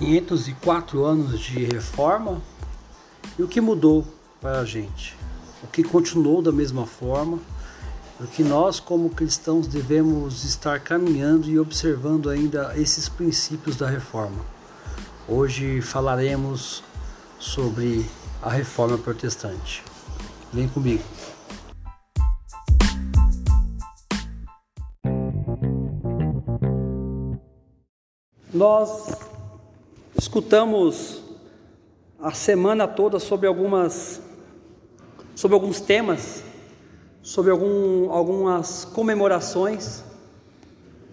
504 anos de reforma e o que mudou para a gente, o que continuou da mesma forma, o que nós como cristãos devemos estar caminhando e observando ainda esses princípios da reforma. Hoje falaremos sobre a reforma protestante. Vem comigo. Nós escutamos a semana toda sobre algumas sobre alguns temas, sobre algum, algumas comemorações.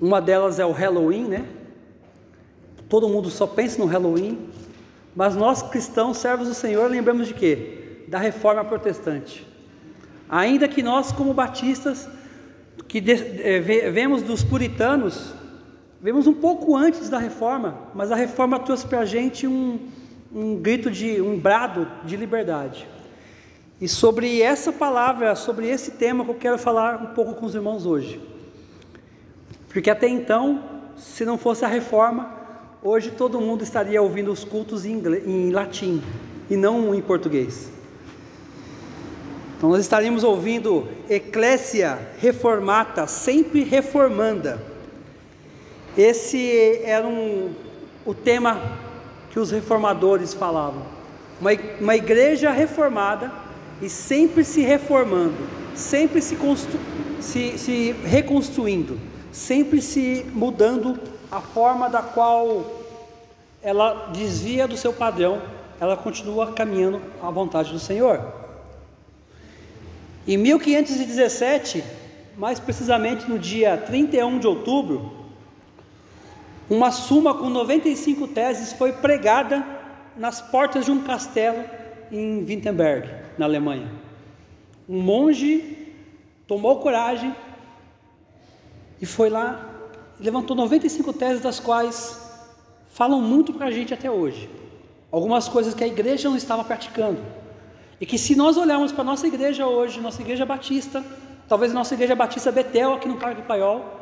Uma delas é o Halloween, né? Todo mundo só pensa no Halloween, mas nós cristãos, servos do Senhor, lembramos de quê? Da reforma protestante. Ainda que nós, como batistas, que é, vemos dos puritanos, Vemos um pouco antes da reforma, mas a reforma trouxe para a gente um, um grito de, um brado de liberdade. E sobre essa palavra, sobre esse tema que eu quero falar um pouco com os irmãos hoje. Porque até então, se não fosse a reforma, hoje todo mundo estaria ouvindo os cultos em, inglês, em latim e não em português. Então nós estaríamos ouvindo Eclésia Reformata, sempre reformanda esse era um, o tema que os reformadores falavam. Uma, uma igreja reformada e sempre se reformando, sempre se, se, se reconstruindo, sempre se mudando a forma da qual ela desvia do seu padrão, ela continua caminhando à vontade do Senhor. Em 1517, mais precisamente no dia 31 de outubro, uma suma com 95 teses foi pregada nas portas de um castelo em Wittenberg, na Alemanha. Um monge tomou coragem e foi lá, levantou 95 teses, das quais falam muito para a gente até hoje. Algumas coisas que a igreja não estava praticando. E que se nós olharmos para a nossa igreja hoje, nossa igreja batista, talvez a nossa igreja batista Betel aqui no Parque Paiol,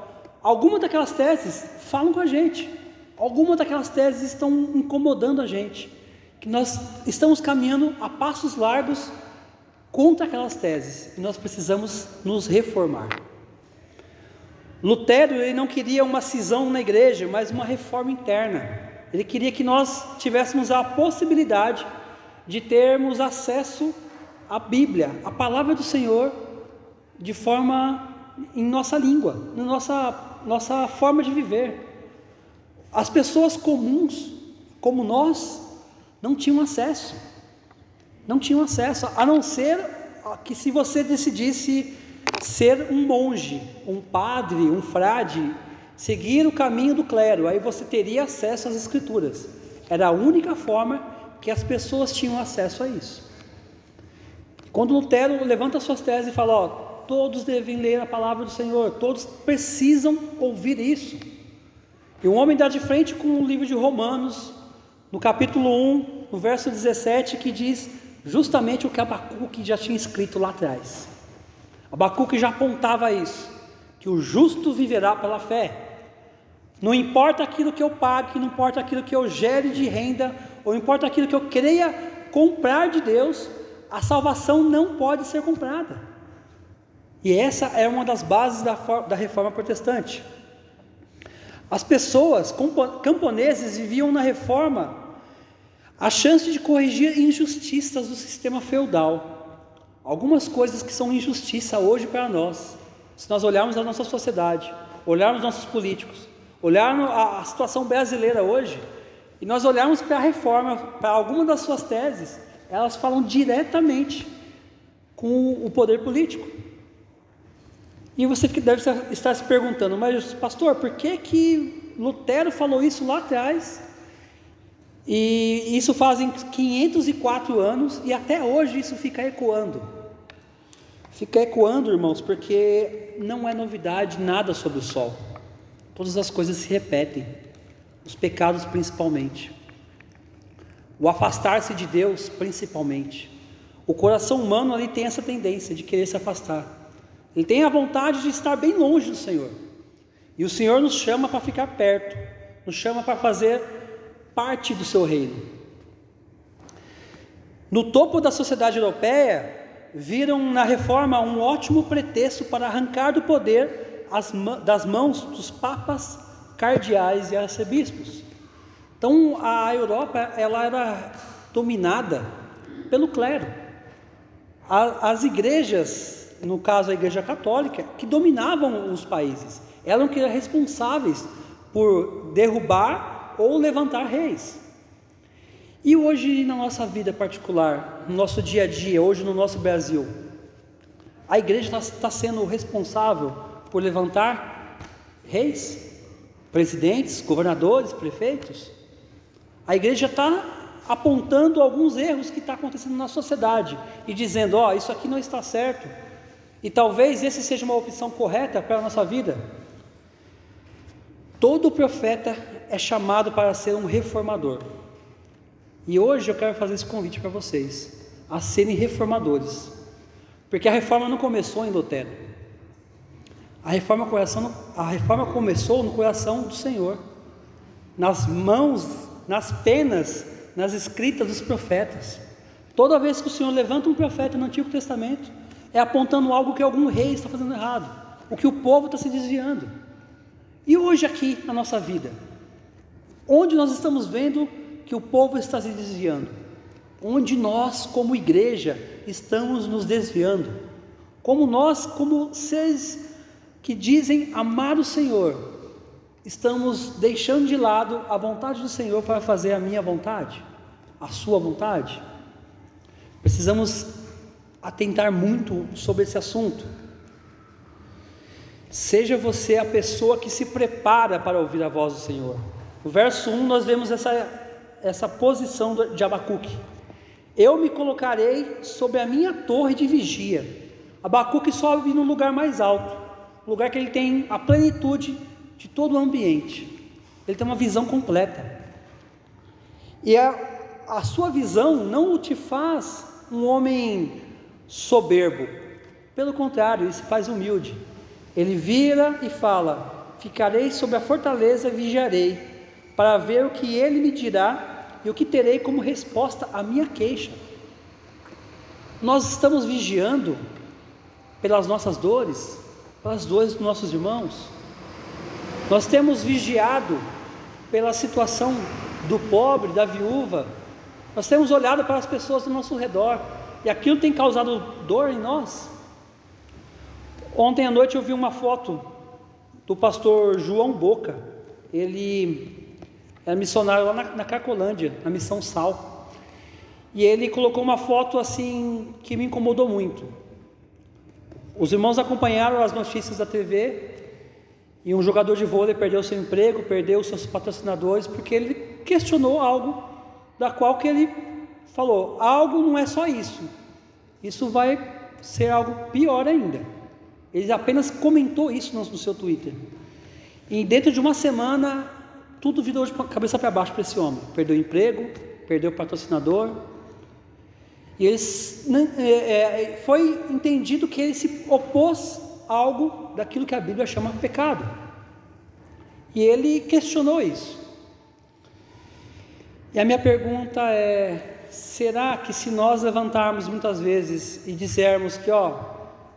Algumas daquelas teses falam com a gente, algumas daquelas teses estão incomodando a gente, que nós estamos caminhando a passos largos contra aquelas teses e nós precisamos nos reformar. Lutero ele não queria uma cisão na igreja, mas uma reforma interna. Ele queria que nós tivéssemos a possibilidade de termos acesso à Bíblia, à palavra do Senhor, de forma em nossa língua, na nossa nossa forma de viver. As pessoas comuns, como nós, não tinham acesso. Não tinham acesso, a não ser que se você decidisse ser um monge, um padre, um frade, seguir o caminho do clero, aí você teria acesso às escrituras. Era a única forma que as pessoas tinham acesso a isso. Quando Lutero levanta suas teses e fala, ó, todos devem ler a palavra do Senhor, todos precisam ouvir isso. E o homem dá de frente com o livro de Romanos, no capítulo 1, no verso 17, que diz justamente o que Abacuque já tinha escrito lá atrás. Abacuque já apontava isso, que o justo viverá pela fé. Não importa aquilo que eu pague, não importa aquilo que eu gere de renda, ou importa aquilo que eu creia comprar de Deus, a salvação não pode ser comprada. E essa é uma das bases da, da reforma protestante. As pessoas camponeses viviam na reforma a chance de corrigir injustiças do sistema feudal. Algumas coisas que são injustiça hoje para nós, se nós olharmos a nossa sociedade, olharmos nossos políticos, olharmos a, a situação brasileira hoje, e nós olharmos para a reforma, para alguma das suas teses, elas falam diretamente com o poder político. E você deve estar se perguntando, mas pastor, por que que Lutero falou isso lá atrás? E isso fazem 504 anos e até hoje isso fica ecoando. Fica ecoando, irmãos, porque não é novidade nada sobre o sol. Todas as coisas se repetem, os pecados principalmente. O afastar-se de Deus principalmente. O coração humano ali tem essa tendência de querer se afastar. Ele tem a vontade de estar bem longe do Senhor. E o Senhor nos chama para ficar perto, nos chama para fazer parte do seu reino. No topo da sociedade europeia, viram na reforma um ótimo pretexto para arrancar do poder as, das mãos dos papas, cardeais e arcebispos. Então a Europa ela era dominada pelo clero. As igrejas, no caso a Igreja Católica, que dominavam os países, eram que eram responsáveis por derrubar ou levantar reis. E hoje na nossa vida particular, no nosso dia a dia, hoje no nosso Brasil, a igreja está tá sendo responsável por levantar reis, presidentes, governadores, prefeitos. A igreja está apontando alguns erros que está acontecendo na sociedade e dizendo: ó, oh, isso aqui não está certo. E talvez esse seja uma opção correta para a nossa vida. Todo profeta é chamado para ser um reformador. E hoje eu quero fazer esse convite para vocês, a serem reformadores. Porque a reforma não começou em Lutero. A reforma, a reforma começou no coração do Senhor, nas mãos, nas penas, nas escritas dos profetas. Toda vez que o Senhor levanta um profeta no Antigo Testamento, é apontando algo que algum rei está fazendo errado, o que o povo está se desviando. E hoje, aqui na nossa vida, onde nós estamos vendo que o povo está se desviando, onde nós, como igreja, estamos nos desviando, como nós, como seres que dizem amar o Senhor, estamos deixando de lado a vontade do Senhor para fazer a minha vontade, a sua vontade. Precisamos atentar muito sobre esse assunto. Seja você a pessoa que se prepara para ouvir a voz do Senhor. No verso 1 nós vemos essa essa posição de Abacuque. Eu me colocarei sobre a minha torre de vigia. Abacuque sobe no lugar mais alto, lugar que ele tem a plenitude de todo o ambiente. Ele tem uma visão completa. E a, a sua visão não te faz um homem soberbo. Pelo contrário, ele se faz humilde. Ele vira e fala: Ficarei sobre a fortaleza e vigiarei, para ver o que ele me dirá e o que terei como resposta à minha queixa. Nós estamos vigiando pelas nossas dores, pelas dores dos nossos irmãos. Nós temos vigiado pela situação do pobre, da viúva. Nós temos olhado para as pessoas do nosso redor e aquilo tem causado dor em nós. Ontem à noite eu vi uma foto do pastor João Boca. Ele era missionário lá na, na Cracolândia, na missão Sal. E ele colocou uma foto assim que me incomodou muito. Os irmãos acompanharam as notícias da TV e um jogador de vôlei perdeu seu emprego, perdeu seus patrocinadores porque ele questionou algo da qual que ele falou, algo não é só isso. Isso vai ser algo pior ainda. Ele apenas comentou isso no, seu Twitter. E dentro de uma semana tudo virou de cabeça para baixo para esse homem. Perdeu o emprego, perdeu o patrocinador. E eles, né, é, é, foi entendido que ele se opôs a algo daquilo que a Bíblia chama pecado. E ele questionou isso. E a minha pergunta é: será que se nós levantarmos muitas vezes e dissermos que, ó,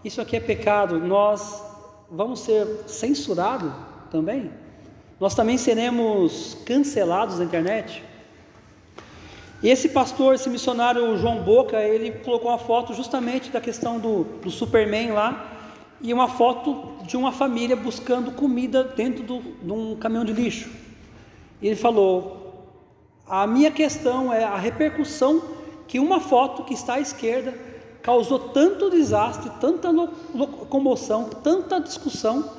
isso aqui é pecado, nós vamos ser censurados também? nós também seremos cancelados na internet. E esse pastor, esse missionário João Boca, ele colocou uma foto justamente da questão do, do Superman lá, e uma foto de uma família buscando comida dentro do, de um caminhão de lixo. E ele falou: a minha questão é a repercussão que uma foto que está à esquerda causou tanto desastre, tanta comoção, tanta discussão,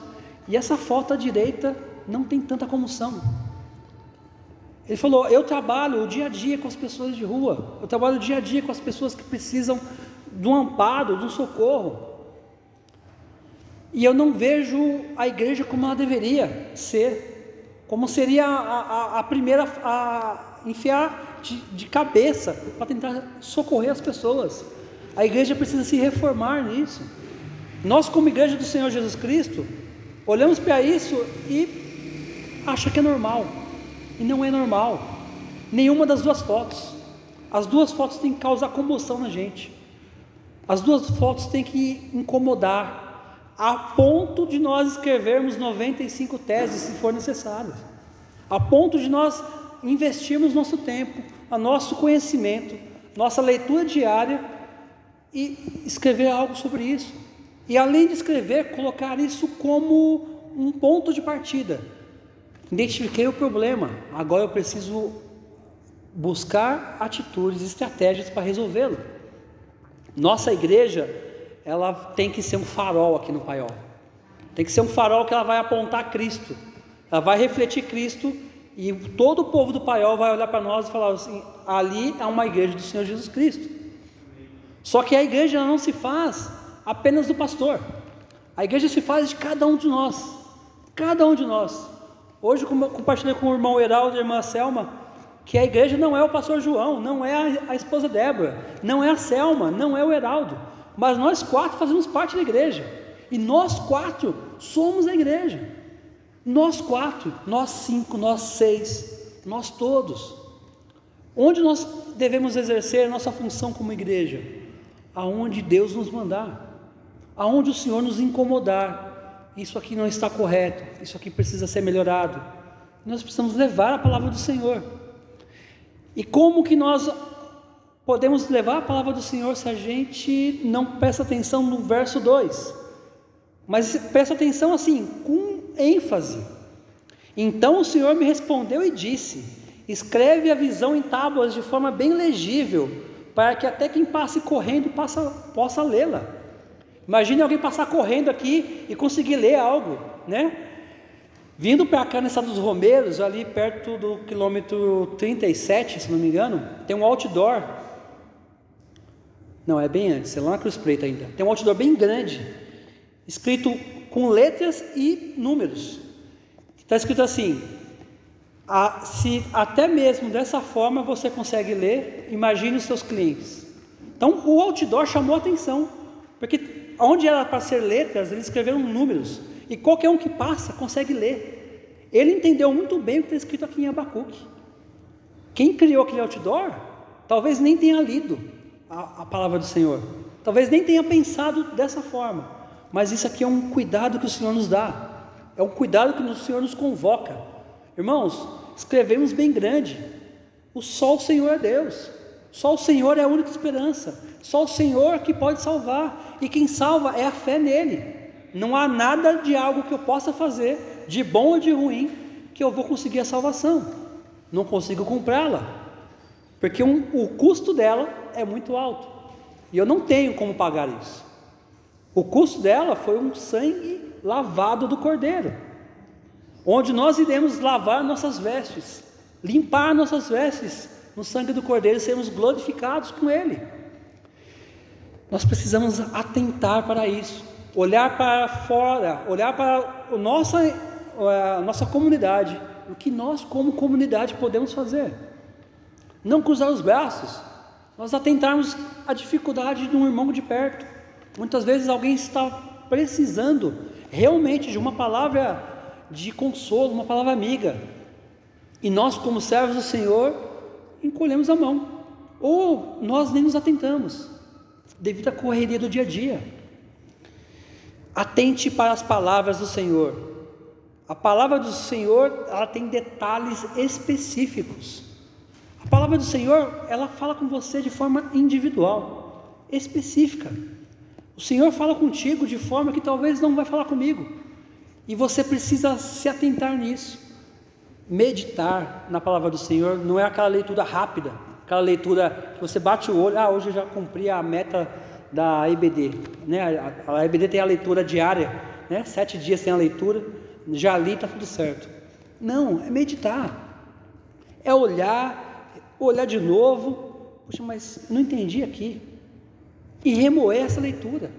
e essa foto à direita não tem tanta comoção. Ele falou: Eu trabalho o dia a dia com as pessoas de rua, eu trabalho o dia a dia com as pessoas que precisam de um amparo, de um socorro. E eu não vejo a igreja como ela deveria ser, como seria a, a, a primeira a enfiar de, de cabeça para tentar socorrer as pessoas. A igreja precisa se reformar nisso. Nós, como igreja do Senhor Jesus Cristo, olhamos para isso e acha que é normal, e não é normal. nenhuma das duas fotos. As duas fotos têm que causar comoção na gente. As duas fotos têm que incomodar, a ponto de nós escrevermos 95 teses, se for necessário, a ponto de nós investirmos nosso tempo, nosso conhecimento, nossa leitura diária e escrever algo sobre isso. E além de escrever, colocar isso como um ponto de partida. Identifiquei o problema, agora eu preciso buscar atitudes, estratégias para resolvê-lo. Nossa igreja, ela tem que ser um farol aqui no Paiol. Tem que ser um farol que ela vai apontar Cristo. Ela vai refletir Cristo e todo o povo do Paiol vai olhar para nós e falar assim: ali é uma igreja do Senhor Jesus Cristo. Só que a igreja não se faz apenas do pastor. A igreja se faz de cada um de nós. Cada um de nós. Hoje compartilhei com o irmão Heraldo e a irmã Selma que a igreja não é o pastor João, não é a, esposa Débora, não é a Selma, não é o Heraldo, mas nós quatro fazemos parte da igreja. E nós quatro somos a igreja. Nós quatro, nós cinco, nós seis, nós todos. Onde nós devemos exercer a nossa função como igreja? Aonde Deus nos mandar, aonde o Senhor nos incomodar. Isso aqui não está correto, isso aqui precisa ser melhorado. Nós precisamos levar a palavra do Senhor. E como que nós podemos levar a palavra do Senhor se a gente não presta atenção no verso 2? Mas presta atenção assim, com ênfase. Então o Senhor me respondeu e disse: Escreve a visão em tábuas de forma bem legível, para que até quem passe correndo possa, possa lê-la. Imagine alguém passar correndo aqui e conseguir ler algo, né? Vindo para cá na Estrada dos Romeiros, ali perto do quilômetro 37, se não me engano, tem um outdoor. Não, é bem antes, é lá na Cruz Preta ainda. Tem um outdoor bem grande, escrito com letras e números. Está escrito assim: a, se até mesmo dessa forma você consegue ler, imagine os seus clientes. Então o outdoor chamou atenção, porque onde era para ser letras, eles escreveram números. E qualquer um que passa consegue ler. Ele entendeu muito bem o que está escrito aqui em Abacuque. Quem criou aquele outdoor, talvez nem tenha lido a, a palavra do Senhor. Talvez nem tenha pensado dessa forma. Mas isso aqui é um cuidado que o Senhor nos dá. É um cuidado que o Senhor nos convoca. Irmãos, escrevemos bem grande. O só o Senhor é Deus. Só o Senhor é a única esperança. Só o Senhor que pode salvar. E quem salva é a fé nele. Não há nada de algo que eu possa fazer, de bom ou de ruim, que eu vou conseguir a salvação. Não consigo comprá-la, porque um, o custo dela é muito alto e eu não tenho como pagar isso. O custo dela foi um sangue lavado do cordeiro, onde nós iremos lavar nossas vestes, limpar nossas vestes no sangue do cordeiro e sermos glorificados com ele. Nós precisamos atentar para isso olhar para fora, olhar para a nossa, a nossa comunidade, o que nós, como comunidade, podemos fazer. Não cruzar os braços, nós atentarmos a dificuldade de um irmão de perto. Muitas vezes alguém está precisando realmente de uma palavra de consolo, uma palavra amiga. E nós, como servos do Senhor, encolhemos a mão. Ou nós nem nos atentamos, devido à correria do dia a dia. Atente para as palavras do Senhor. A palavra do Senhor, ela tem detalhes específicos. A palavra do Senhor, ela fala com você de forma individual, específica. O Senhor fala contigo de forma que talvez não vai falar comigo. E você precisa se atentar nisso. Meditar na palavra do Senhor não é aquela leitura rápida, aquela leitura que você bate o olho, ah, hoje eu já cumpri a meta da EBD. Né? A, EBD tem a leitura diária, né? sete dias tem a leitura, já li, está tudo certo. Não, é meditar. É olhar, olhar de novo. Poxa, mas não entendi aqui. E remoer essa leitura.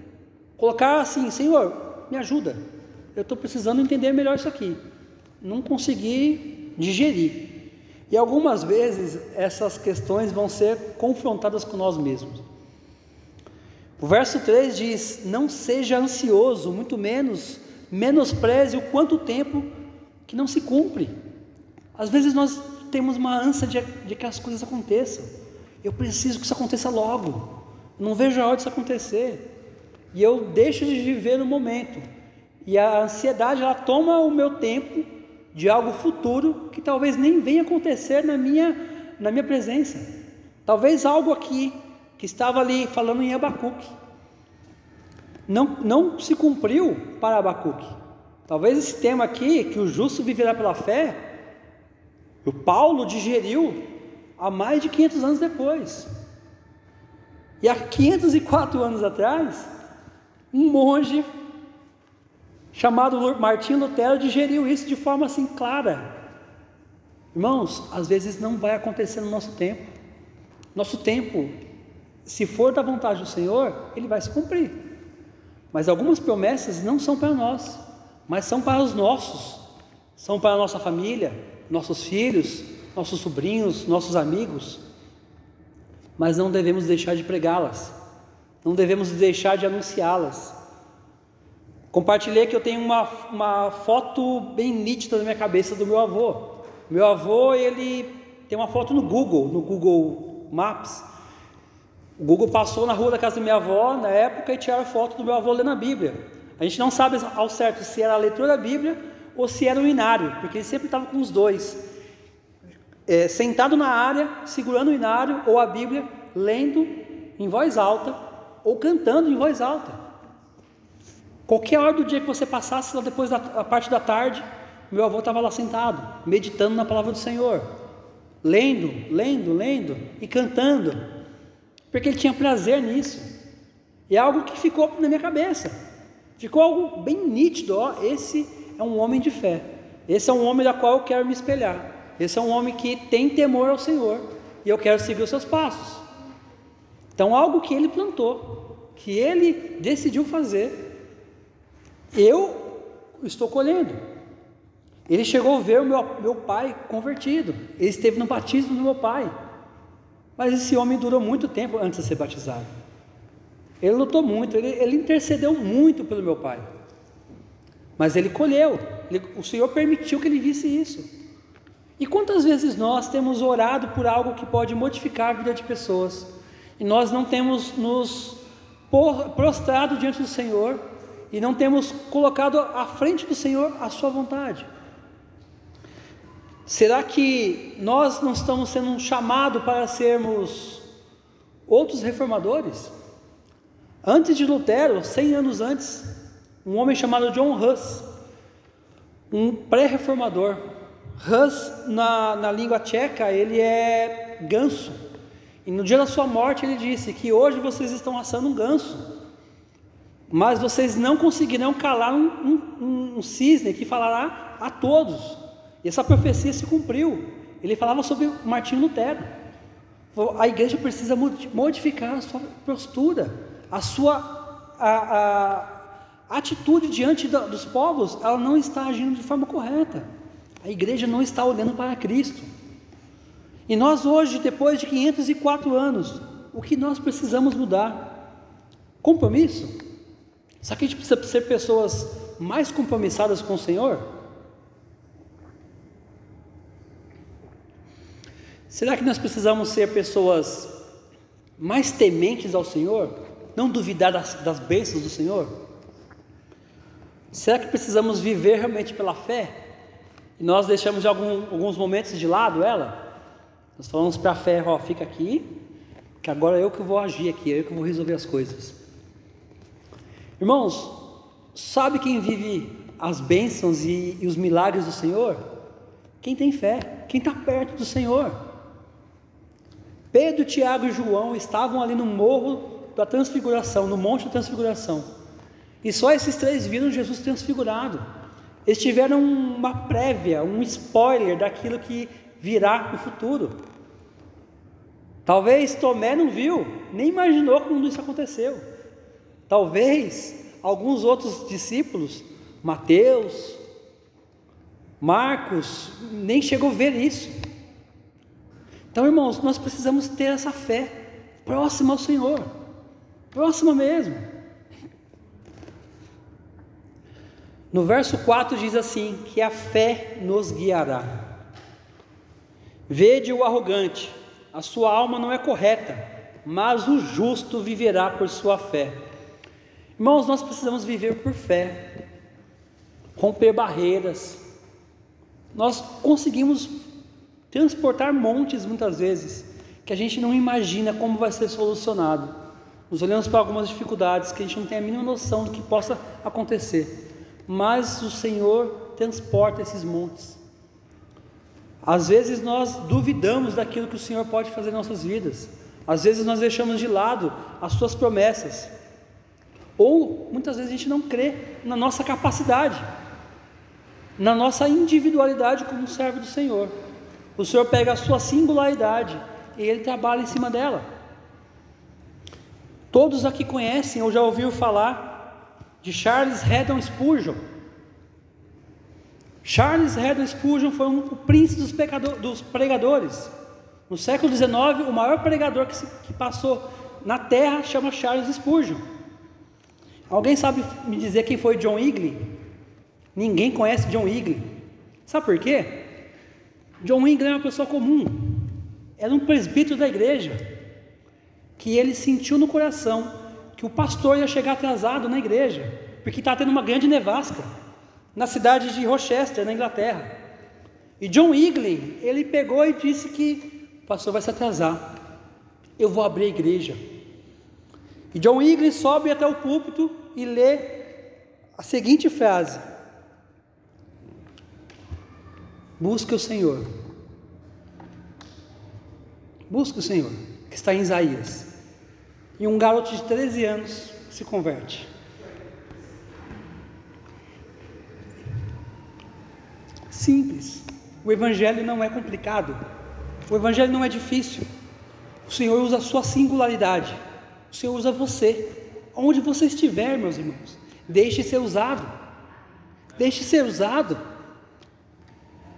Colocar assim, Senhor, me ajuda. Eu estou precisando entender melhor isso aqui. Não consegui digerir. E algumas vezes essas questões vão ser confrontadas com nós mesmos. O verso 3 diz: Não seja ansioso, muito menos menospreze o quanto tempo que não se cumpre. Às vezes nós temos uma ânsia de, de que as coisas aconteçam. Eu preciso que isso aconteça logo. Não vejo a hora disso acontecer. E eu deixo de viver no momento. E a ansiedade ela toma o meu tempo de algo futuro que talvez nem venha acontecer na minha, na minha presença. Talvez algo aqui que estava ali falando em Abacuque não, não se cumpriu para Abacuque. Talvez esse tema aqui, que o justo viverá pela fé, o Paulo digeriu há mais de 500 anos depois. E há 504 anos atrás, um monge chamado Martim Lutero digeriu isso de forma assim clara. Irmãos, às vezes não vai acontecer no nosso tempo. Nosso tempo, se for da vontade do Senhor, ele vai se cumprir. Mas algumas promessas não são para nós, mas são para os nossos, são para a nossa família, nossos filhos, nossos sobrinhos, nossos amigos. Mas não devemos deixar de pregá-las, não devemos deixar de anunciá-las. Compartilhei que eu tenho uma, uma foto bem nítida na minha cabeça do meu avô. Meu avô, ele tem uma foto no Google, no Google Maps. O Google passou na rua da casa da minha avó na época e tiraram foto do meu avô lendo a Bíblia. A gente não sabe ao certo se era a leitura da Bíblia ou se era o inário, porque ele sempre estava com os dois. É, sentado na área, segurando o inário ou a Bíblia, lendo em voz alta ou cantando em voz alta. Qualquer hora do dia que você passasse lá depois da parte da tarde, meu avô estava lá sentado, meditando na palavra do Senhor, lendo, lendo, lendo e cantando, porque ele tinha prazer nisso. E é algo que ficou na minha cabeça. Ficou algo bem nítido, ó, esse é um homem de fé. Esse é um homem da qual eu quero me espelhar. Esse é um homem que tem temor ao Senhor e eu quero seguir os seus passos. Então, algo que ele plantou, que ele decidiu fazer, eu estou colhendo. Ele chegou a ver o meu, meu pai convertido. Ele esteve no batismo do meu pai. Mas esse homem durou muito tempo antes de ser batizado. Ele lutou muito, ele, ele intercedeu muito pelo meu pai. Mas ele colheu, ele, o Senhor permitiu que ele visse isso. E quantas vezes nós temos orado por algo que pode modificar a vida de pessoas, e nós não temos nos prostrado diante do Senhor e não temos colocado à frente do Senhor a sua vontade? Será que nós não estamos sendo chamados para sermos outros reformadores? Antes de Lutero, 100 anos antes, um homem chamado John Huss, um pré-reformador. Huss, na, na língua tcheca, ele é ganso. E no dia da sua morte, ele disse que hoje vocês estão assando um ganso mas vocês não conseguirão calar um, um, um, cisne que falará a todos. E essa profecia se cumpriu. Ele falava sobre Martinho Lutero. A igreja precisa modificar a sua postura, a sua a, a atitude diante da, dos povos. Ela não está agindo de forma correta. A igreja não está olhando para Cristo. E nós hoje, depois de 504 anos, o que nós precisamos mudar? Compromisso? Será que a gente precisa ser pessoas mais compromissadas com o Senhor? Será que nós precisamos ser pessoas mais tementes ao Senhor? Não duvidar das, das bênçãos do Senhor? Será que precisamos viver realmente pela fé? E nós deixamos de algum, alguns momentos de lado ela? Nós falamos para a fé, ó, fica aqui, que agora eu que vou agir aqui, eu que vou resolver as coisas. Irmãos, sabe quem vive as bênçãos e, e os milagres do Senhor? Quem tem fé, quem está perto do Senhor. Pedro, Tiago e João estavam ali no morro da transfiguração, no monte da transfiguração. E só esses três viram Jesus transfigurado. Eles tiveram uma prévia, um spoiler daquilo que virá no futuro. Talvez Tomé não viu, nem imaginou quando isso aconteceu. Talvez alguns outros discípulos, Mateus, Marcos, nem chegou a ver isso. Então, irmãos, nós precisamos ter essa fé próxima ao Senhor, próxima mesmo. No verso 4 diz assim: que a fé nos guiará. Vede o arrogante, a sua alma não é correta, mas o justo viverá por sua fé. Irmãos, nós precisamos viver por fé, romper barreiras. Nós conseguimos transportar montes muitas vezes que a gente não imagina como vai ser solucionado. Nós olhamos para algumas dificuldades que a gente não tem a mínima noção do que possa acontecer, mas o Senhor transporta esses montes. Às vezes nós duvidamos daquilo que o Senhor pode fazer em nossas vidas. Às vezes nós deixamos de lado as suas promessas. Ou muitas vezes a gente não crê na nossa capacidade, na nossa individualidade como servo do Senhor. O Senhor pega a sua singularidade e ele trabalha em cima dela. Todos aqui conhecem ou já ouviram falar de Charles Haddon Spurgeon. Charles Haddon Spurgeon foi um, o príncipe dos, pecador, dos pregadores. No século XIX, o maior pregador que, se, que passou na terra chama Charles Spurgeon. Alguém sabe me dizer quem foi John Eagley? Ninguém conhece John Eagley. Sabe por quê? John Eagley é uma pessoa comum. Era um presbítero da igreja. Que ele sentiu no coração que o pastor ia chegar atrasado na igreja, porque estava tendo uma grande nevasca na cidade de Rochester, na Inglaterra. E John Eagley, ele pegou e disse que o pastor vai se atrasar. Eu vou abrir a igreja. E John Eagley sobe até o púlpito e lê a seguinte frase: Busque o Senhor. Busque o Senhor, que está em Isaías. E um garoto de 13 anos se converte. Simples. O Evangelho não é complicado. O Evangelho não é difícil. O Senhor usa a sua singularidade. O Senhor usa você. Onde você estiver, meus irmãos. Deixe ser usado. Deixe ser usado.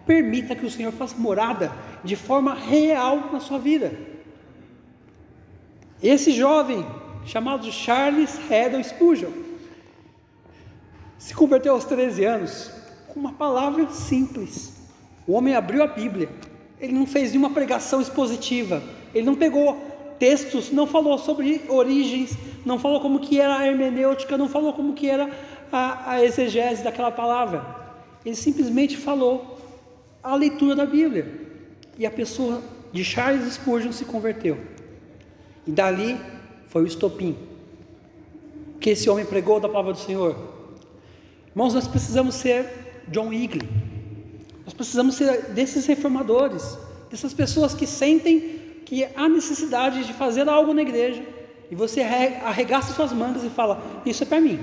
Permita que o Senhor faça morada de forma real na sua vida. Esse jovem, chamado Charles Haddon Spurgeon, se converteu aos 13 anos com uma palavra simples. O homem abriu a Bíblia, ele não fez nenhuma pregação expositiva, ele não pegou textos, não falou sobre origens, não falou como que era a hermenêutica, não falou como que era a, a exegese daquela palavra. Ele simplesmente falou a leitura da Bíblia. E a pessoa de Charles Spurgeon se converteu. E dali foi o estopim que esse homem pregou da palavra do Senhor. Irmãos, nós precisamos ser John Eagley. Nós precisamos ser desses reformadores, dessas pessoas que sentem que há necessidade de fazer algo na igreja e você arregaça suas mangas e fala: Isso é para mim,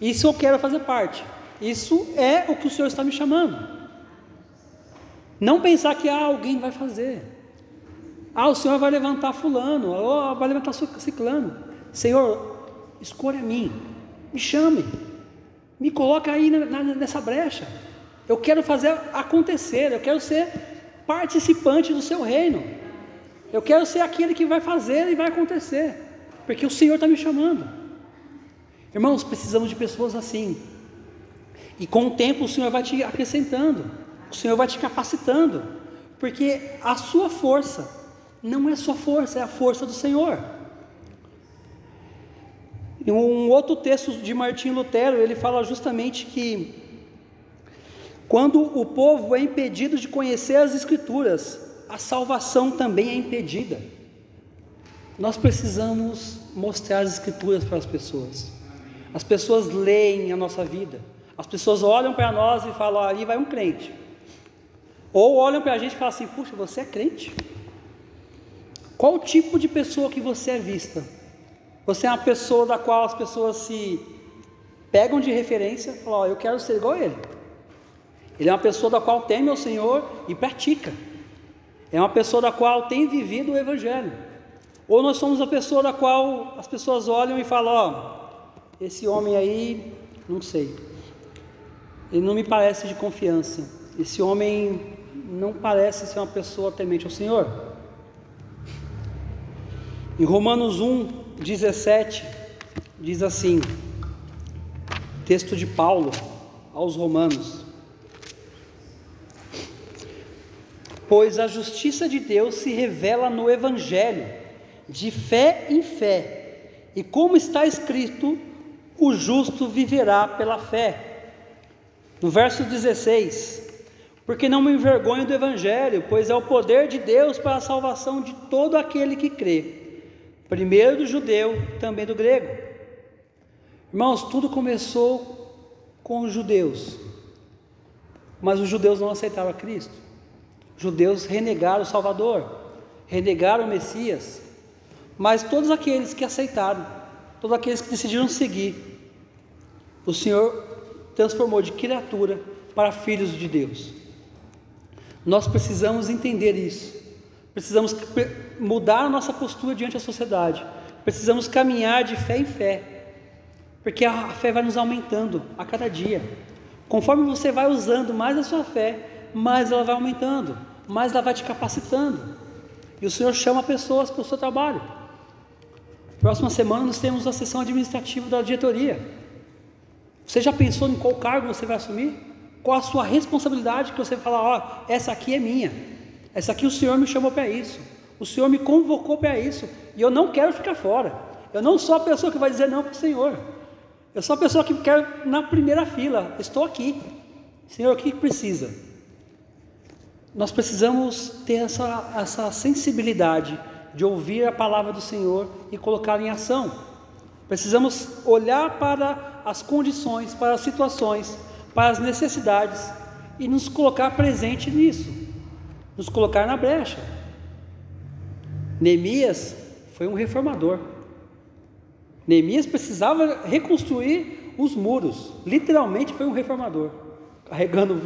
isso eu quero fazer parte, isso é o que o Senhor está me chamando. Não pensar que ah, alguém vai fazer, ah, o Senhor vai levantar Fulano, ou vai levantar Ciclano. Senhor, escolha mim, me chame, me coloca aí nessa brecha. Eu quero fazer acontecer, eu quero ser participante do seu reino. Eu quero ser aquele que vai fazer e vai acontecer, porque o Senhor está me chamando. Irmãos, precisamos de pessoas assim. E com o tempo o Senhor vai te acrescentando, o Senhor vai te capacitando, porque a sua força não é sua força, é a força do Senhor. Um outro texto de Martim Lutero, ele fala justamente que quando o povo é impedido de conhecer as Escrituras, a salvação também é impedida. Nós precisamos mostrar as Escrituras para as pessoas. As pessoas leem a nossa vida. As pessoas olham para nós e falam: ah, ali vai um crente. Ou olham para a gente e falam assim: puxa, você é crente? Qual o tipo de pessoa que você é vista? Você é uma pessoa da qual as pessoas se pegam de referência e falam: oh, Eu quero ser igual a ele. Ele é uma pessoa da qual teme ao Senhor e pratica. É uma pessoa da qual tem vivido o Evangelho. Ou nós somos a pessoa da qual as pessoas olham e falam: Ó, oh, esse homem aí, não sei. Ele não me parece de confiança. Esse homem não parece ser uma pessoa temente ao Senhor. Em Romanos 1, 17 diz assim: texto de Paulo aos Romanos. Pois a justiça de Deus se revela no Evangelho, de fé em fé. E como está escrito, o justo viverá pela fé. No verso 16: Porque não me envergonho do Evangelho, pois é o poder de Deus para a salvação de todo aquele que crê, primeiro do judeu, também do grego. Irmãos, tudo começou com os judeus, mas os judeus não aceitaram Cristo. Os judeus renegaram o Salvador, renegaram o Messias, mas todos aqueles que aceitaram, todos aqueles que decidiram seguir, o Senhor transformou de criatura para filhos de Deus. Nós precisamos entender isso. Precisamos mudar a nossa postura diante da sociedade. Precisamos caminhar de fé em fé. Porque a fé vai nos aumentando a cada dia. Conforme você vai usando mais a sua fé, mais ela vai aumentando, mais ela vai te capacitando. E o Senhor chama pessoas para o seu trabalho. Próxima semana nós temos a sessão administrativa da diretoria. Você já pensou em qual cargo você vai assumir? Qual a sua responsabilidade que você vai falar, ó, essa aqui é minha. Essa aqui o Senhor me chamou para isso. O Senhor me convocou para isso. E eu não quero ficar fora. Eu não sou a pessoa que vai dizer não para o Senhor. Eu sou a pessoa que quer na primeira fila. Estou aqui. Senhor, o que precisa? Nós precisamos ter essa, essa sensibilidade de ouvir a palavra do Senhor e colocá-la em ação. Precisamos olhar para as condições, para as situações, para as necessidades e nos colocar presente nisso, nos colocar na brecha. Neemias foi um reformador. Neemias precisava reconstruir os muros, literalmente foi um reformador, carregando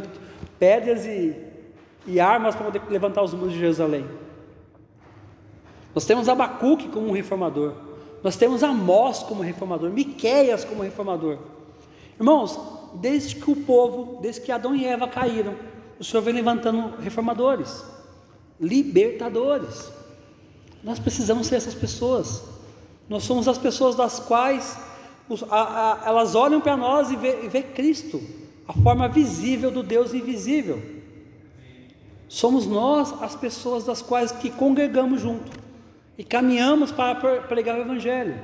pedras e, e armas para poder levantar os muros de Jerusalém. Nós temos Abacuque como um reformador. Nós temos Amós como reformador, Miqueias como reformador. Irmãos, desde que o povo, desde que Adão e Eva caíram, o Senhor vem levantando reformadores, libertadores. Nós precisamos ser essas pessoas. Nós somos as pessoas das quais a, a, elas olham para nós e vê, e vê Cristo, a forma visível do Deus invisível. Somos nós as pessoas das quais que congregamos junto e caminhamos para pregar o Evangelho.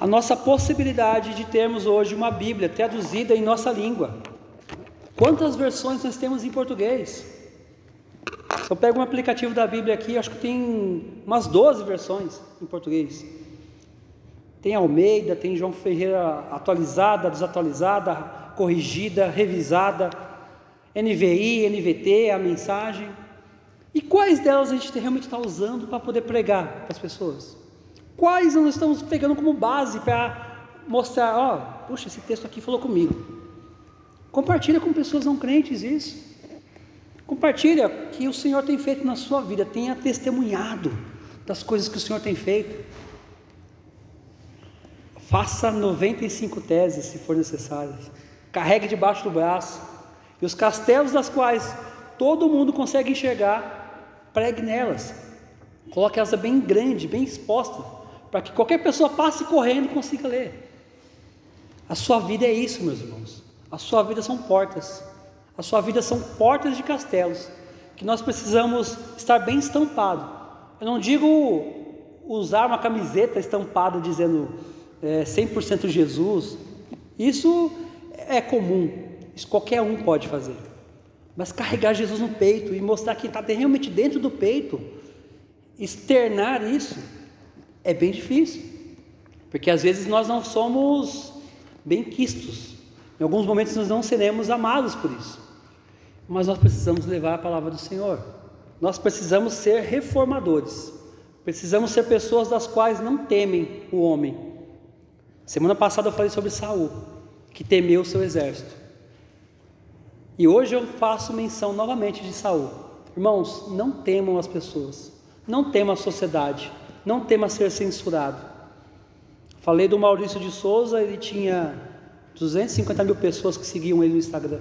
A nossa possibilidade de termos hoje uma Bíblia traduzida em nossa língua. Quantas versões nós temos em português? Se eu pego um aplicativo da Bíblia aqui, acho que tem umas 12 versões em português. Tem Almeida, tem João Ferreira atualizada, desatualizada, corrigida, revisada, NVI, NVT, a mensagem. E quais delas a gente realmente está usando para poder pregar para as pessoas? Quais nós estamos pegando como base para mostrar, ó, oh, puxa, esse texto aqui falou comigo. Compartilha com pessoas não crentes isso. Compartilha que o Senhor tem feito na sua vida, tenha testemunhado das coisas que o Senhor tem feito. Faça 95 teses, se for necessário. Carregue debaixo do braço. E os castelos das quais todo mundo consegue enxergar, pregue nelas. Coloque elas bem grande, bem exposta, para que qualquer pessoa passe correndo e consiga ler. A sua vida é isso, meus irmãos. A sua vida são portas. A sua vida são portas de castelos que nós precisamos estar bem estampado. Eu não digo usar uma camiseta estampada dizendo é, 100% Jesus. Isso é comum. Isso qualquer um pode fazer. Mas carregar Jesus no peito e mostrar que está realmente dentro do peito, externar isso, é bem difícil. Porque às vezes nós não somos bem quistos. Em alguns momentos nós não seremos amados por isso. Mas nós precisamos levar a palavra do Senhor. Nós precisamos ser reformadores. Precisamos ser pessoas das quais não temem o homem. Semana passada eu falei sobre Saul, que temeu o seu exército. E hoje eu faço menção novamente de Saul. Irmãos, não temam as pessoas, não temam a sociedade, não temam ser censurado. Falei do Maurício de Souza, ele tinha 250 mil pessoas que seguiam ele no Instagram.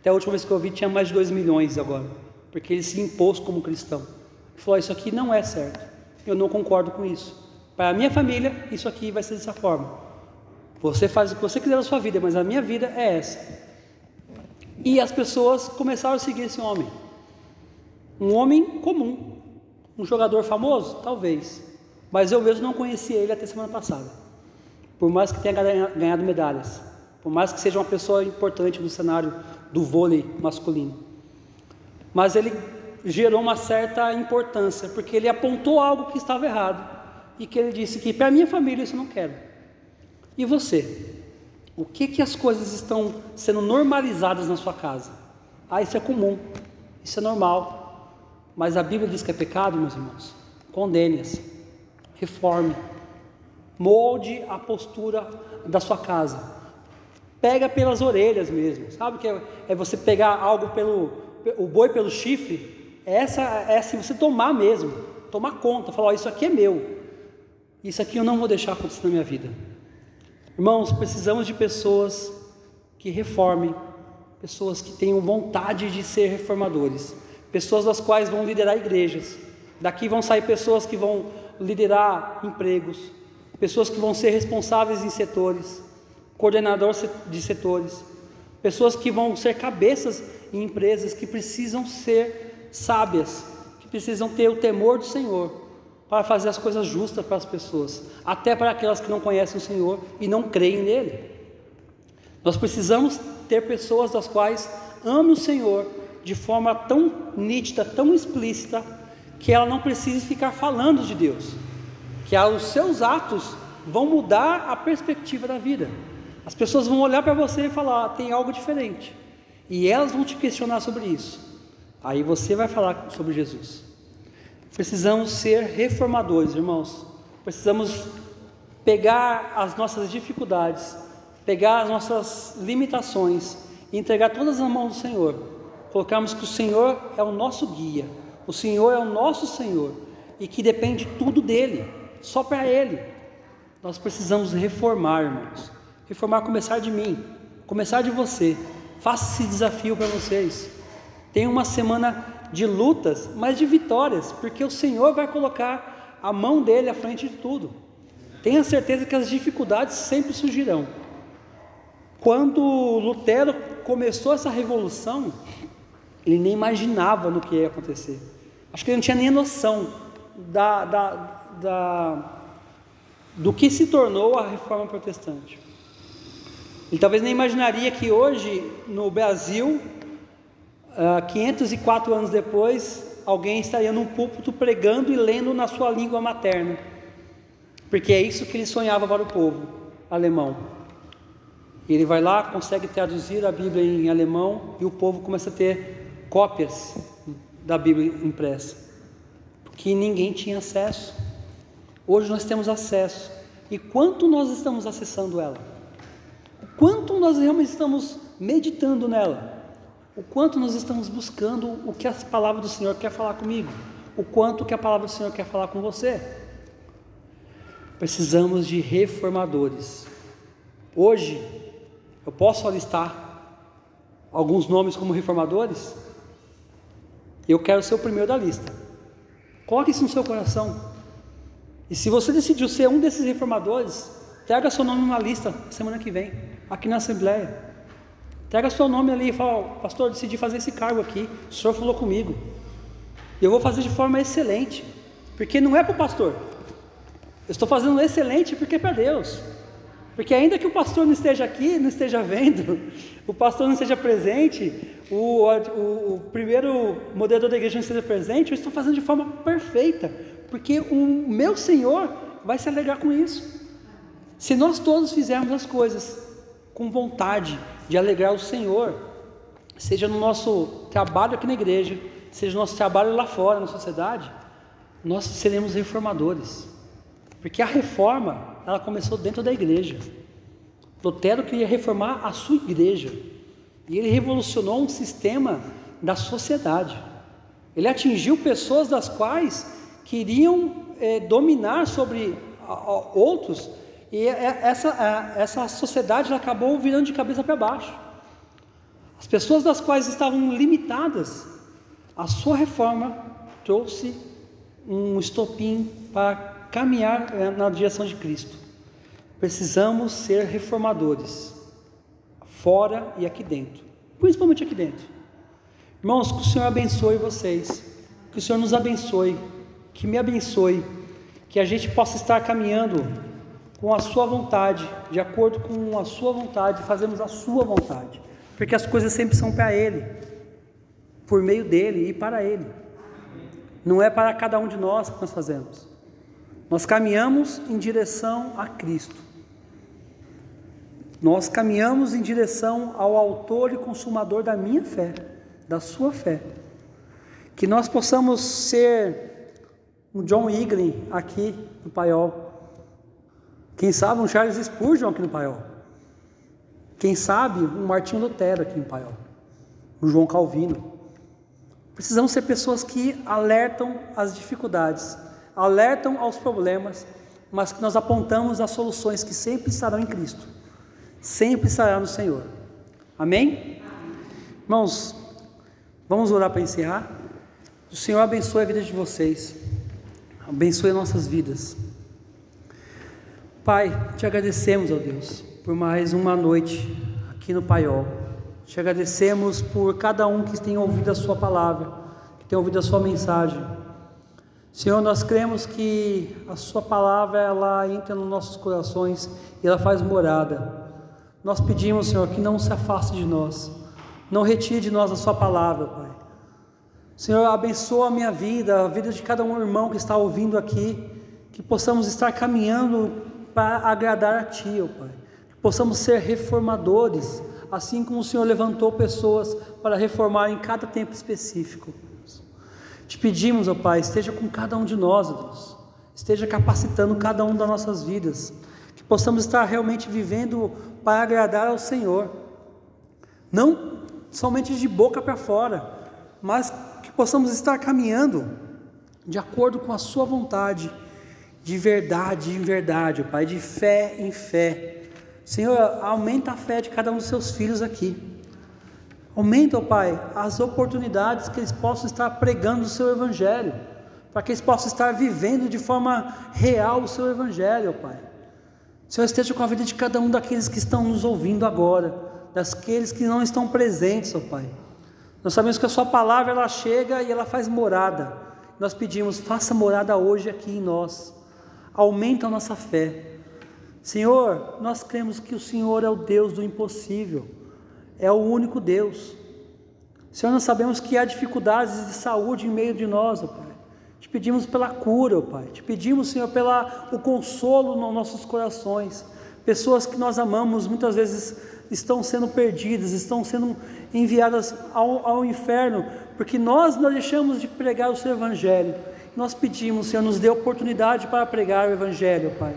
Até a última vez que eu vi tinha mais de 2 milhões agora, porque ele se impôs como cristão. Ele falou: Isso aqui não é certo, eu não concordo com isso. Para a minha família, isso aqui vai ser dessa forma. Você faz o que você quiser na sua vida, mas a minha vida é essa. E as pessoas começaram a seguir esse homem. Um homem comum, um jogador famoso? Talvez. Mas eu mesmo não conhecia ele até semana passada. Por mais que tenha ganhado medalhas. Por mais que seja uma pessoa importante no cenário do vôlei masculino. Mas ele gerou uma certa importância, porque ele apontou algo que estava errado. E que ele disse que para minha família isso eu não quero. E você? O que que as coisas estão sendo normalizadas na sua casa? Ah, isso é comum. Isso é normal. Mas a Bíblia diz que é pecado, meus irmãos. Condene-as. Reforme. Molde a postura da sua casa. Pega pelas orelhas mesmo. Sabe que é, é você pegar algo pelo o boi pelo chifre? É essa é assim você tomar mesmo, tomar conta, falar, oh, isso aqui é meu. Isso aqui eu não vou deixar acontecer na minha vida. Irmãos, precisamos de pessoas que reformem, pessoas que tenham vontade de ser reformadores, pessoas das quais vão liderar igrejas. Daqui vão sair pessoas que vão liderar empregos, pessoas que vão ser responsáveis em setores, coordenadores de setores, pessoas que vão ser cabeças em empresas que precisam ser sábias, que precisam ter o temor do Senhor para fazer as coisas justas para as pessoas, até para aquelas que não conhecem o Senhor e não creem nele. Nós precisamos ter pessoas das quais amem o Senhor de forma tão nítida, tão explícita, que ela não precise ficar falando de Deus, que os seus atos vão mudar a perspectiva da vida. As pessoas vão olhar para você e falar: ah, tem algo diferente, e elas vão te questionar sobre isso. Aí você vai falar sobre Jesus. Precisamos ser reformadores, irmãos. Precisamos pegar as nossas dificuldades, pegar as nossas limitações e entregar todas nas mãos do Senhor. Colocarmos que o Senhor é o nosso guia, o Senhor é o nosso Senhor e que depende tudo dele, só para Ele. Nós precisamos reformar, irmãos. Reformar, começar de mim, começar de você. Faça esse desafio para vocês. Tem uma semana de lutas, mas de vitórias, porque o Senhor vai colocar a mão dele à frente de tudo. Tenha certeza que as dificuldades sempre surgirão. Quando Lutero começou essa revolução, ele nem imaginava no que ia acontecer. Acho que ele não tinha nem noção da, da, da, do que se tornou a reforma protestante. Ele talvez nem imaginaria que hoje no Brasil 504 ah, anos depois, alguém estaria num púlpito pregando e lendo na sua língua materna, porque é isso que ele sonhava para o povo alemão. E ele vai lá, consegue traduzir a Bíblia em alemão e o povo começa a ter cópias da Bíblia impressa, que ninguém tinha acesso. Hoje nós temos acesso. E quanto nós estamos acessando ela? Quanto nós realmente estamos meditando nela? o quanto nós estamos buscando o que a palavra do Senhor quer falar comigo, o quanto que a palavra do Senhor quer falar com você. Precisamos de reformadores. Hoje, eu posso alistar alguns nomes como reformadores? Eu quero ser o primeiro da lista. Coloque isso no seu coração. E se você decidiu ser um desses reformadores, traga seu nome numa lista semana que vem, aqui na Assembleia. Traga seu nome ali e fala, pastor, decidi fazer esse cargo aqui, o senhor falou comigo. Eu vou fazer de forma excelente, porque não é para o pastor. Eu estou fazendo excelente porque é para Deus. Porque ainda que o pastor não esteja aqui, não esteja vendo, o pastor não esteja presente, o, o, o primeiro moderador da igreja não esteja presente, eu estou fazendo de forma perfeita, porque o meu Senhor vai se alegrar com isso. Se nós todos fizermos as coisas com vontade de alegrar o Senhor, seja no nosso trabalho aqui na igreja, seja no nosso trabalho lá fora, na sociedade, nós seremos reformadores. Porque a reforma, ela começou dentro da igreja. Lutero queria reformar a sua igreja. E ele revolucionou um sistema da sociedade. Ele atingiu pessoas das quais queriam é, dominar sobre a, a, outros e é, essa, essa sociedade acabou virando de cabeça para baixo. As pessoas das quais estavam limitadas, a sua reforma trouxe um estopim para caminhar é, na direção de Cristo. Precisamos ser reformadores, fora e aqui dentro, principalmente aqui dentro. Irmãos, que o Senhor abençoe vocês, Que o Senhor nos abençoe, que me abençoe, que a gente possa estar caminhando com a Sua vontade, de acordo com a Sua vontade, fazemos a Sua vontade, porque as coisas sempre são para Ele, por meio dele e para Ele, não é para cada um de nós que nós fazemos. Nós caminhamos em direção a Cristo. Nós caminhamos em direção ao autor e consumador da minha fé, da sua fé. Que nós possamos ser um John Eagley aqui no Paiol. Quem sabe um Charles Spurgeon aqui no Paiol. Quem sabe um Martinho Lutero aqui no Paiol. Um João Calvino. Precisamos ser pessoas que alertam as dificuldades, alertam aos problemas, mas que nós apontamos as soluções que sempre estarão em Cristo, sempre estará no Senhor. Amém? Irmãos, vamos orar para encerrar. O Senhor abençoe a vida de vocês, abençoe nossas vidas. Pai, te agradecemos, ó Deus, por mais uma noite aqui no Paiol. Te agradecemos por cada um que tem ouvido a Sua palavra, que tem ouvido a Sua mensagem. Senhor, nós cremos que a Sua palavra ela entra nos nossos corações e ela faz morada. Nós pedimos, Senhor, que não se afaste de nós, não retire de nós a Sua palavra, Pai. Senhor, abençoa a minha vida, a vida de cada um irmão que está ouvindo aqui, que possamos estar caminhando para agradar a Ti, ó Pai. Que possamos ser reformadores assim como o Senhor levantou pessoas para reformar em cada tempo específico. Te pedimos, ó Pai, esteja com cada um de nós, Deus. Esteja capacitando cada um das nossas vidas, que possamos estar realmente vivendo para agradar ao Senhor. Não somente de boca para fora, mas que possamos estar caminhando de acordo com a sua vontade, de verdade em verdade, ó Pai, de fé em fé Senhor, aumenta a fé de cada um dos seus filhos aqui. Aumenta, ó Pai, as oportunidades que eles possam estar pregando o seu Evangelho, para que eles possam estar vivendo de forma real o seu Evangelho, ó Pai. Senhor, esteja com a vida de cada um daqueles que estão nos ouvindo agora, daqueles que não estão presentes, ó Pai. Nós sabemos que a Sua palavra ela chega e ela faz morada. Nós pedimos, faça morada hoje aqui em nós. Aumenta a nossa fé. Senhor, nós cremos que o Senhor é o Deus do impossível, é o único Deus. Senhor, nós sabemos que há dificuldades de saúde em meio de nós, ó Pai. Te pedimos pela cura, ó Pai. Te pedimos, Senhor, pela o consolo nos nossos corações. Pessoas que nós amamos muitas vezes estão sendo perdidas, estão sendo enviadas ao, ao inferno, porque nós não deixamos de pregar o seu evangelho. Nós pedimos, Senhor, nos dê oportunidade para pregar o evangelho, Pai.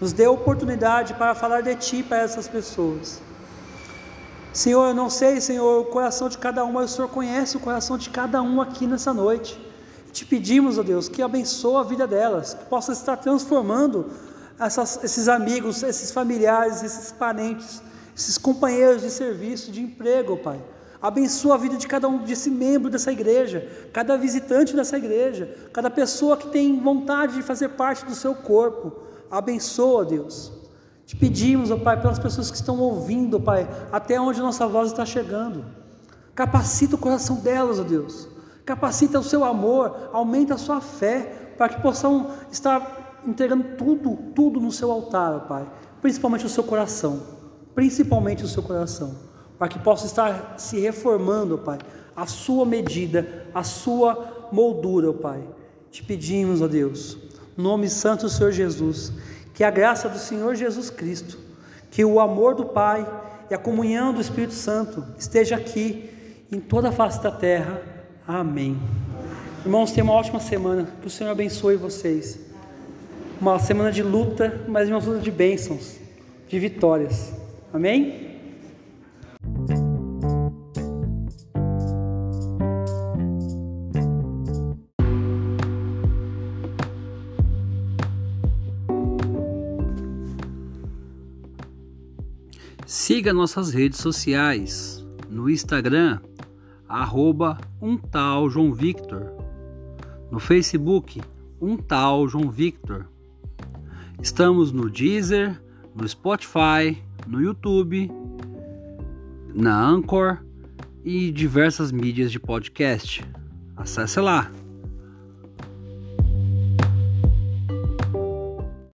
Nos dê oportunidade para falar de Ti para essas pessoas. Senhor, eu não sei, Senhor, o coração de cada um, mas o Senhor conhece o coração de cada um aqui nessa noite. Te pedimos, ó Deus, que abençoe a vida delas, que possa estar transformando essas, esses amigos, esses familiares, esses parentes, esses companheiros de serviço, de emprego, Pai. Abençoa a vida de cada um desse membro dessa igreja, cada visitante dessa igreja, cada pessoa que tem vontade de fazer parte do seu corpo. Abençoa, Deus. Te pedimos, ó Pai, pelas pessoas que estão ouvindo, Pai, até onde nossa voz está chegando. Capacita o coração delas, ó Deus. Capacita o seu amor, aumenta a sua fé, para que possam estar entregando tudo, tudo no seu altar, ó Pai. Principalmente o seu coração. Principalmente o seu coração. Para que possa estar se reformando, Pai, a sua medida, a sua moldura, Pai. Te pedimos, ó Deus nome santo do Senhor Jesus, que a graça do Senhor Jesus Cristo, que o amor do Pai e a comunhão do Espírito Santo esteja aqui em toda a face da terra. Amém. Irmãos, tenham uma ótima semana. Que o Senhor abençoe vocês. Uma semana de luta, mas uma luta de bênçãos, de vitórias. Amém? Siga nossas redes sociais no Instagram, arroba um tal João Victor, no Facebook, um tal João Victor. Estamos no Deezer, no Spotify, no YouTube, na Anchor e diversas mídias de podcast. Acesse lá.